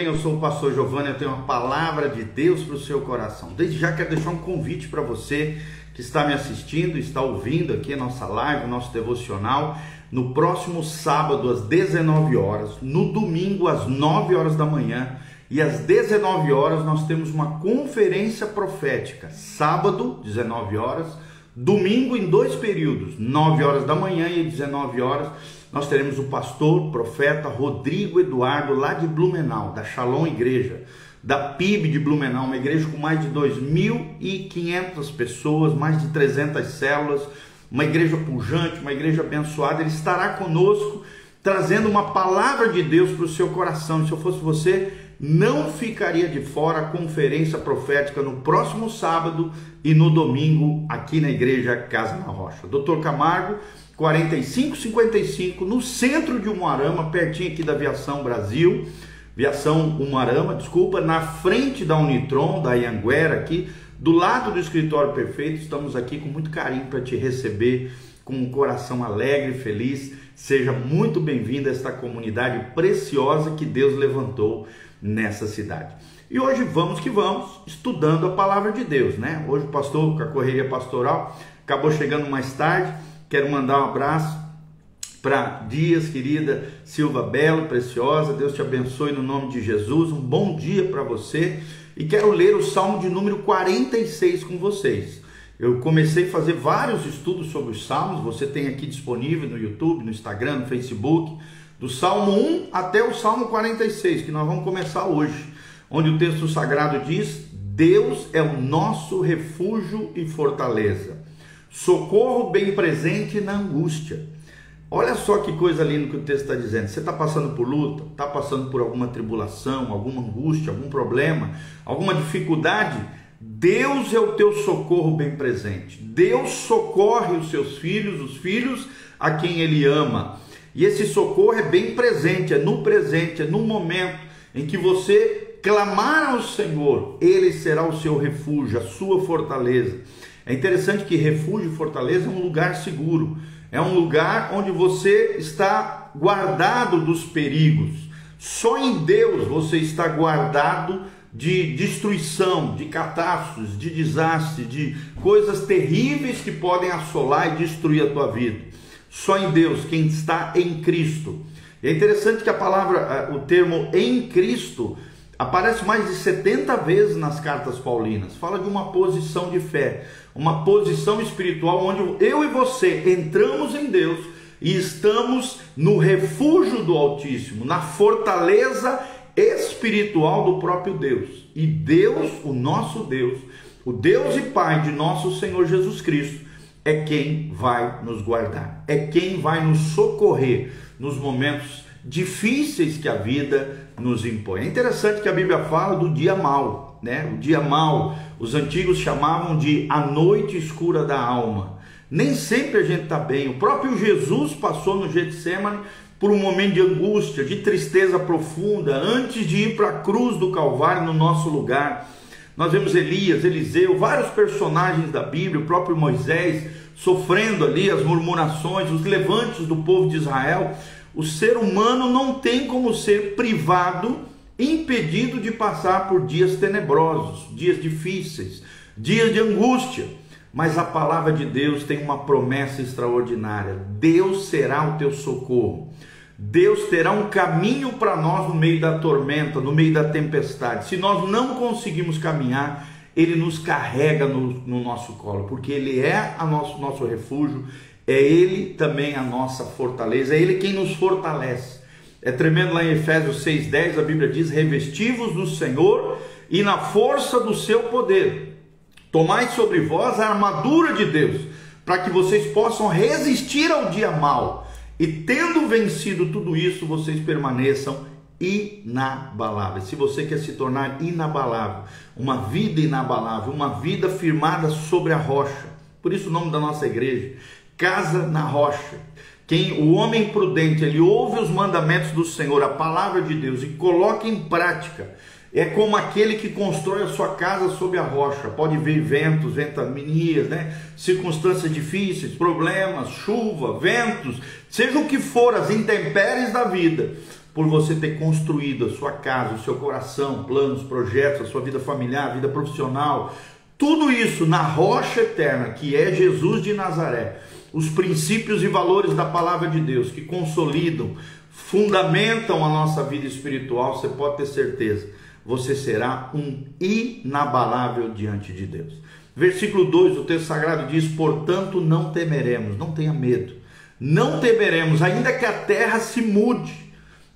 Eu sou o pastor Giovanni, eu tenho uma palavra de Deus para o seu coração. Desde já quero deixar um convite para você que está me assistindo, está ouvindo aqui a nossa live, nosso devocional, no próximo sábado às 19 horas, no domingo às 9 horas da manhã e às 19 horas nós temos uma conferência profética. Sábado, 19 horas, domingo em dois períodos, 9 horas da manhã e 19 horas nós teremos o pastor, profeta Rodrigo Eduardo, lá de Blumenau, da Shalom Igreja, da PIB de Blumenau, uma igreja com mais de 2.500 pessoas, mais de 300 células, uma igreja pujante, uma igreja abençoada. Ele estará conosco, trazendo uma palavra de Deus para o seu coração. Se eu fosse você, não ficaria de fora a conferência profética no próximo sábado e no domingo aqui na igreja Casa na Rocha. Doutor Camargo 4555, no centro de Umuarama, pertinho aqui da Aviação Brasil, Aviação Umuarama, desculpa, na frente da Unitron, da Ianguera aqui, do lado do escritório perfeito, estamos aqui com muito carinho para te receber, com um coração alegre feliz. Seja muito bem-vindo a esta comunidade preciosa que Deus levantou nessa cidade. E hoje vamos que vamos, estudando a palavra de Deus, né? Hoje o pastor, com a correria pastoral, acabou chegando mais tarde Quero mandar um abraço para Dias, querida Silva Belo, preciosa. Deus te abençoe no nome de Jesus. Um bom dia para você. E quero ler o Salmo de número 46 com vocês. Eu comecei a fazer vários estudos sobre os salmos, você tem aqui disponível no YouTube, no Instagram, no Facebook, do Salmo 1 até o Salmo 46, que nós vamos começar hoje, onde o texto sagrado diz: Deus é o nosso refúgio e fortaleza socorro bem presente na angústia. Olha só que coisa linda que o texto está dizendo. Você está passando por luta, está passando por alguma tribulação, alguma angústia, algum problema, alguma dificuldade. Deus é o teu socorro bem presente. Deus socorre os seus filhos, os filhos a quem Ele ama. E esse socorro é bem presente, é no presente, é no momento em que você clamar ao Senhor, Ele será o seu refúgio, a sua fortaleza. É interessante que refúgio fortaleza é um lugar seguro, é um lugar onde você está guardado dos perigos. Só em Deus você está guardado de destruição, de catástrofes, de desastre, de coisas terríveis que podem assolar e destruir a tua vida. Só em Deus, quem está em Cristo. é interessante que a palavra, eh, o termo em Cristo, aparece mais de 70 vezes nas cartas paulinas. Fala de uma posição de fé uma posição espiritual onde eu e você entramos em Deus e estamos no refúgio do Altíssimo, na fortaleza espiritual do próprio Deus. E Deus, o nosso Deus, o Deus e Pai de nosso Senhor Jesus Cristo, é quem vai nos guardar, é quem vai nos socorrer nos momentos difíceis que a vida nos impõe. É interessante que a Bíblia fala do dia mau né? O dia mau, os antigos chamavam de a noite escura da alma. Nem sempre a gente está bem. O próprio Jesus passou no Getsemane por um momento de angústia, de tristeza profunda, antes de ir para a cruz do Calvário no nosso lugar. Nós vemos Elias, Eliseu, vários personagens da Bíblia, o próprio Moisés sofrendo ali as murmurações, os levantes do povo de Israel. O ser humano não tem como ser privado impedido de passar por dias tenebrosos, dias difíceis, dias de angústia. Mas a palavra de Deus tem uma promessa extraordinária: Deus será o teu socorro. Deus terá um caminho para nós no meio da tormenta, no meio da tempestade. Se nós não conseguimos caminhar, Ele nos carrega no, no nosso colo, porque Ele é a nosso, nosso refúgio, é Ele também a nossa fortaleza, é Ele quem nos fortalece. É tremendo lá em Efésios 6,10, a Bíblia diz: revestivos do Senhor e na força do seu poder. Tomai sobre vós a armadura de Deus, para que vocês possam resistir ao dia mal. E tendo vencido tudo isso, vocês permaneçam inabaláveis. Se você quer se tornar inabalável, uma vida inabalável, uma vida firmada sobre a rocha. Por isso o nome da nossa igreja, Casa na Rocha. Quem o homem prudente, ele ouve os mandamentos do Senhor, a palavra de Deus e coloca em prática. É como aquele que constrói a sua casa sobre a rocha. Pode ver ventos, ventanias, né? circunstâncias difíceis, problemas, chuva, ventos, seja o que for, as intempéries da vida. por você ter construído a sua casa, o seu coração, planos, projetos, a sua vida familiar, vida profissional, tudo isso na rocha eterna que é Jesus de Nazaré, os princípios e valores da palavra de Deus que consolidam, fundamentam a nossa vida espiritual, você pode ter certeza, você será um inabalável diante de Deus. Versículo 2 do texto sagrado diz: Portanto, não temeremos, não tenha medo, não temeremos, ainda que a terra se mude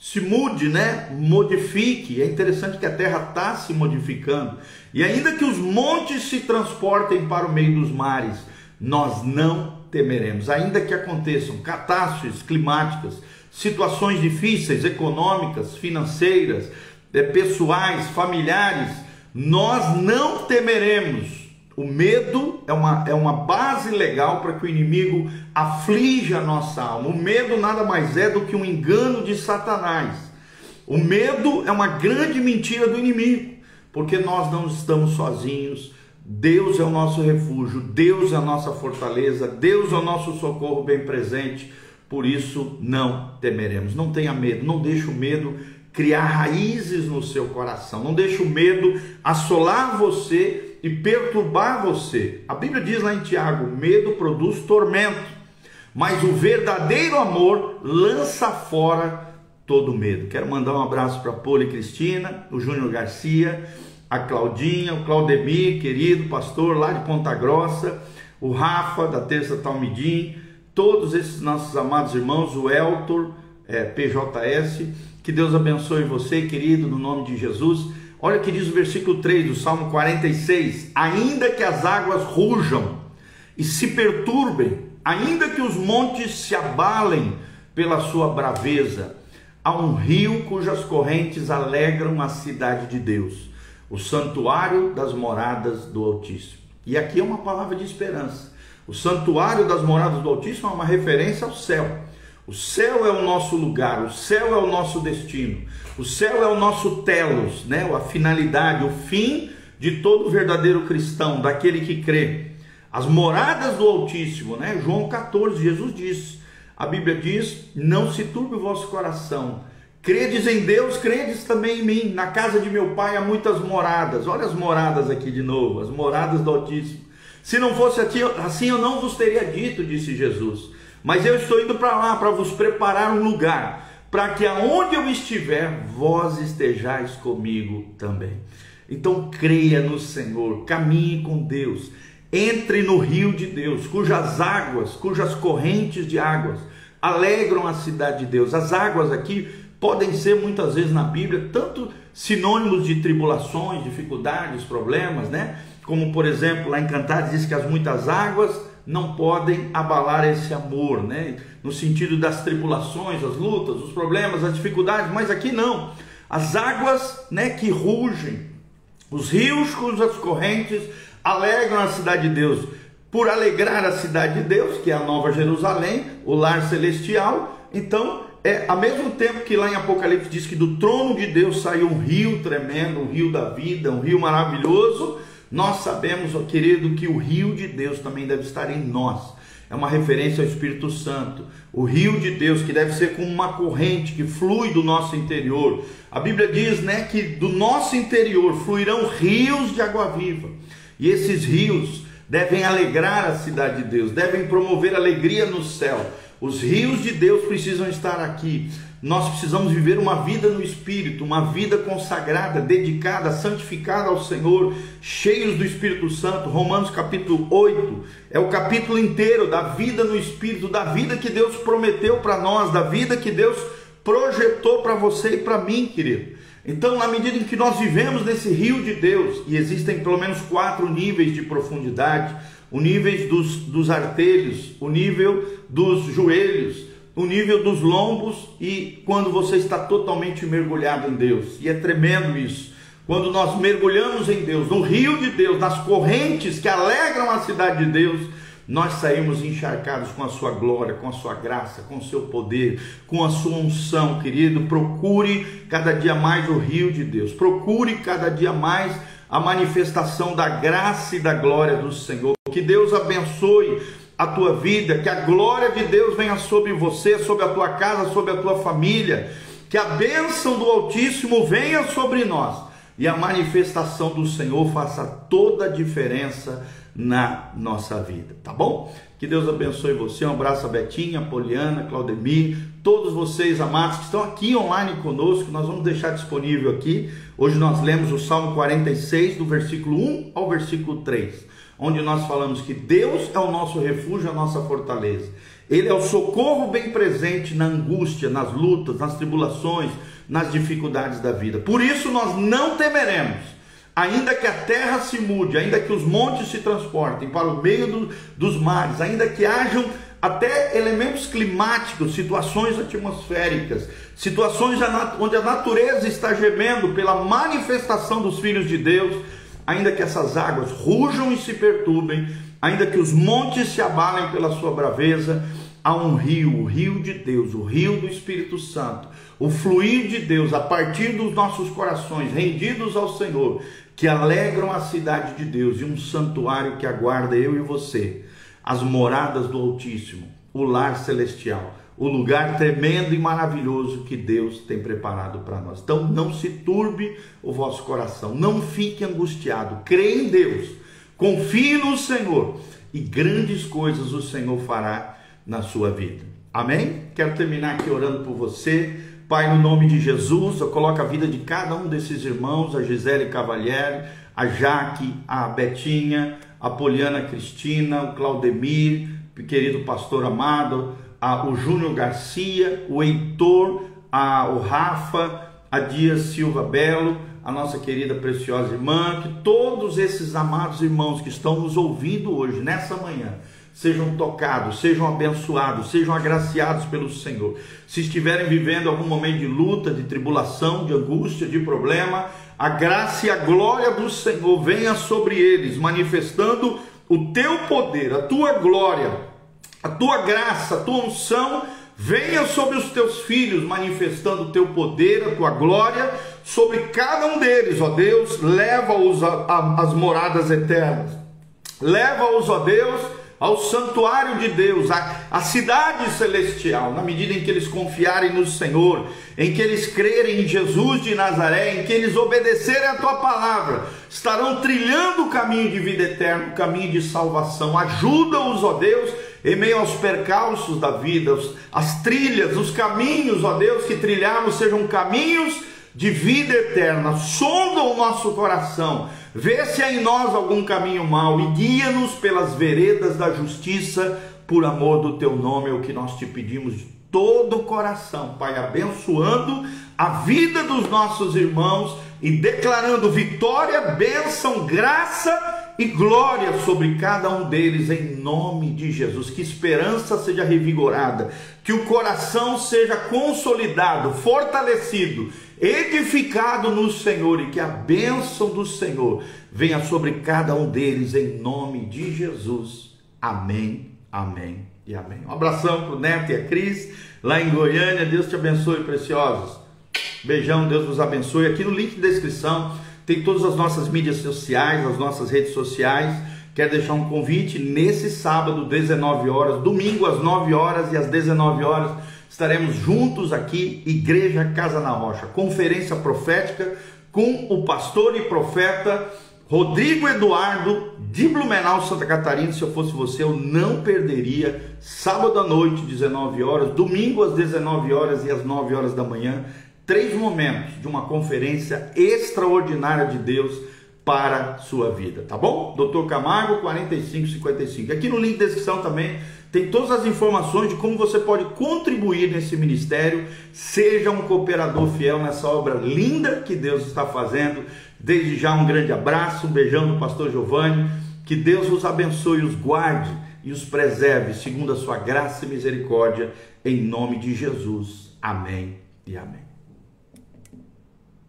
se mude, né? Modifique. É interessante que a terra está se modificando. E ainda que os montes se transportem para o meio dos mares, nós não temeremos. Ainda que aconteçam catástrofes climáticas, situações difíceis, econômicas, financeiras, eh, pessoais, familiares, nós não temeremos o medo é uma, é uma base legal para que o inimigo aflija a nossa alma. O medo nada mais é do que um engano de Satanás. O medo é uma grande mentira do inimigo, porque nós não estamos sozinhos. Deus é o nosso refúgio, Deus é a nossa fortaleza, Deus é o nosso socorro bem presente. Por isso não temeremos. Não tenha medo, não deixe o medo criar raízes no seu coração. Não deixe o medo assolar você e perturbar você. A Bíblia diz lá em Tiago: medo produz tormento, mas o verdadeiro amor lança fora todo medo. Quero mandar um abraço para a Poli Cristina, o Júnior Garcia, a Claudinha, o Claudemir, querido pastor lá de Ponta Grossa, o Rafa da Terça Talmidim, todos esses nossos amados irmãos, o Eltor, é, PJS, que Deus abençoe você, querido, no nome de Jesus. Olha o que diz o versículo 3 do Salmo 46: Ainda que as águas rujam e se perturbem, ainda que os montes se abalem pela sua braveza, há um rio cujas correntes alegram a cidade de Deus, o santuário das moradas do Altíssimo. E aqui é uma palavra de esperança. O santuário das moradas do Altíssimo é uma referência ao céu. O céu é o nosso lugar, o céu é o nosso destino, o céu é o nosso telos, né? a finalidade, o fim de todo verdadeiro cristão, daquele que crê. As moradas do Altíssimo, né? João 14, Jesus disse, a Bíblia diz: Não se turbe o vosso coração, credes em Deus, credes também em mim. Na casa de meu pai há muitas moradas. Olha as moradas aqui de novo, as moradas do Altíssimo. Se não fosse assim, eu não vos teria dito, disse Jesus. Mas eu estou indo para lá para vos preparar um lugar, para que aonde eu estiver, vós estejais comigo também. Então creia no Senhor, caminhe com Deus, entre no rio de Deus, cujas águas, cujas correntes de águas alegram a cidade de Deus. As águas aqui podem ser muitas vezes na Bíblia tanto sinônimos de tribulações, dificuldades, problemas, né? Como por exemplo, lá em Cantares diz que as muitas águas não podem abalar esse amor, né? No sentido das tribulações, as lutas, os problemas, as dificuldades, mas aqui não. As águas, né, que rugem, os rios cujas correntes alegram a cidade de Deus. Por alegrar a cidade de Deus, que é a Nova Jerusalém, o lar celestial, então é ao mesmo tempo que lá em Apocalipse diz que do trono de Deus saiu um rio tremendo, um rio da vida, um rio maravilhoso, nós sabemos, ó querido, que o rio de Deus também deve estar em nós. É uma referência ao Espírito Santo. O rio de Deus que deve ser como uma corrente que flui do nosso interior. A Bíblia diz, né, que do nosso interior fluirão rios de água viva. E esses rios devem alegrar a cidade de Deus, devem promover alegria no céu. Os rios de Deus precisam estar aqui. Nós precisamos viver uma vida no Espírito, uma vida consagrada, dedicada, santificada ao Senhor, cheios do Espírito Santo. Romanos capítulo 8 é o capítulo inteiro da vida no Espírito, da vida que Deus prometeu para nós, da vida que Deus projetou para você e para mim, querido. Então, na medida em que nós vivemos nesse rio de Deus, e existem pelo menos quatro níveis de profundidade: o nível dos, dos artelhos, o nível dos joelhos, o nível dos lombos e quando você está totalmente mergulhado em Deus. E é tremendo isso. Quando nós mergulhamos em Deus, no rio de Deus, nas correntes que alegram a cidade de Deus, nós saímos encharcados com a sua glória, com a sua graça, com o seu poder, com a sua unção, querido. Procure cada dia mais o rio de Deus. Procure cada dia mais a manifestação da graça e da glória do Senhor. Que Deus abençoe a tua vida, que a glória de Deus venha sobre você, sobre a tua casa, sobre a tua família, que a bênção do Altíssimo venha sobre nós e a manifestação do Senhor faça toda a diferença na nossa vida, tá bom? Que Deus abençoe você. Um abraço a Betinha, Poliana, Claudemir, todos vocês amados que estão aqui online conosco. Nós vamos deixar disponível aqui. Hoje nós lemos o Salmo 46, do versículo 1 ao versículo 3, onde nós falamos que Deus é o nosso refúgio, a nossa fortaleza. Ele é o socorro bem presente na angústia, nas lutas, nas tribulações, nas dificuldades da vida. Por isso nós não temeremos ainda que a terra se mude, ainda que os montes se transportem para o meio do, dos mares, ainda que hajam até elementos climáticos, situações atmosféricas, situações onde a natureza está gemendo pela manifestação dos filhos de Deus, ainda que essas águas rujam e se perturbem, ainda que os montes se abalem pela sua braveza, há um rio, o rio de Deus, o rio do Espírito Santo, o fluir de Deus a partir dos nossos corações rendidos ao Senhor, que alegram a cidade de Deus e um santuário que aguarda eu e você, as moradas do Altíssimo, o lar celestial, o lugar tremendo e maravilhoso que Deus tem preparado para nós. Então não se turbe o vosso coração, não fique angustiado, crê em Deus, confie no Senhor e grandes coisas o Senhor fará na sua vida. Amém? Quero terminar aqui orando por você Pai, no nome de Jesus, eu coloco a vida de cada um desses irmãos, a Gisele Cavalieri, a Jaque, a Betinha, a Poliana Cristina, o Claudemir, o querido pastor amado, a, o Júnior Garcia, o Heitor, a, o Rafa, a Dias Silva Belo, a nossa querida preciosa irmã, que todos esses amados irmãos que estão nos ouvindo hoje, nessa manhã, sejam tocados, sejam abençoados, sejam agraciados pelo Senhor. Se estiverem vivendo algum momento de luta, de tribulação, de angústia, de problema, a graça e a glória do Senhor venha sobre eles, manifestando o teu poder, a tua glória, a tua graça, a tua unção. Venha sobre os teus filhos, manifestando o teu poder, a tua glória, sobre cada um deles, ó Deus, leva-os às moradas eternas. Leva-os, ó Deus, ao santuário de Deus, à, cidade celestial, na medida em que eles confiarem no Senhor, em que eles crerem em Jesus de Nazaré, em que eles obedecerem a tua palavra, estarão trilhando o caminho de vida eterna, o caminho de salvação. Ajuda-os, ó Deus, em meio aos percalços da vida, as trilhas, os caminhos, ó Deus, que trilhamos sejam caminhos de vida eterna. Sonda o nosso coração Vê se há em nós algum caminho mau e guia-nos pelas veredas da justiça, por amor do teu nome, é o que nós te pedimos de todo o coração, Pai, abençoando a vida dos nossos irmãos e declarando vitória, bênção, graça e glória sobre cada um deles em nome de Jesus. Que esperança seja revigorada, que o coração seja consolidado, fortalecido edificado no Senhor e que a bênção do Senhor venha sobre cada um deles em nome de Jesus. Amém, amém e amém. Um abração para o Neto e a Cris, lá em Goiânia. Deus te abençoe, preciosos. Beijão, Deus vos abençoe. Aqui no link de descrição tem todas as nossas mídias sociais, as nossas redes sociais. Quero deixar um convite nesse sábado, 19 horas, domingo às 9 horas e às 19 horas estaremos juntos aqui, Igreja Casa na Rocha, conferência profética com o pastor e profeta Rodrigo Eduardo de Blumenau, Santa Catarina. Se eu fosse você, eu não perderia. Sábado à noite, 19 horas, domingo às 19 horas e às 9 horas da manhã, três momentos de uma conferência extraordinária de Deus para sua vida, tá bom? Doutor Camargo 4555. Aqui no link de descrição também tem todas as informações de como você pode contribuir nesse ministério. Seja um cooperador fiel nessa obra linda que Deus está fazendo. Desde já um grande abraço, um beijão do pastor Giovanni. Que Deus os abençoe, os guarde e os preserve, segundo a sua graça e misericórdia, em nome de Jesus. Amém e amém.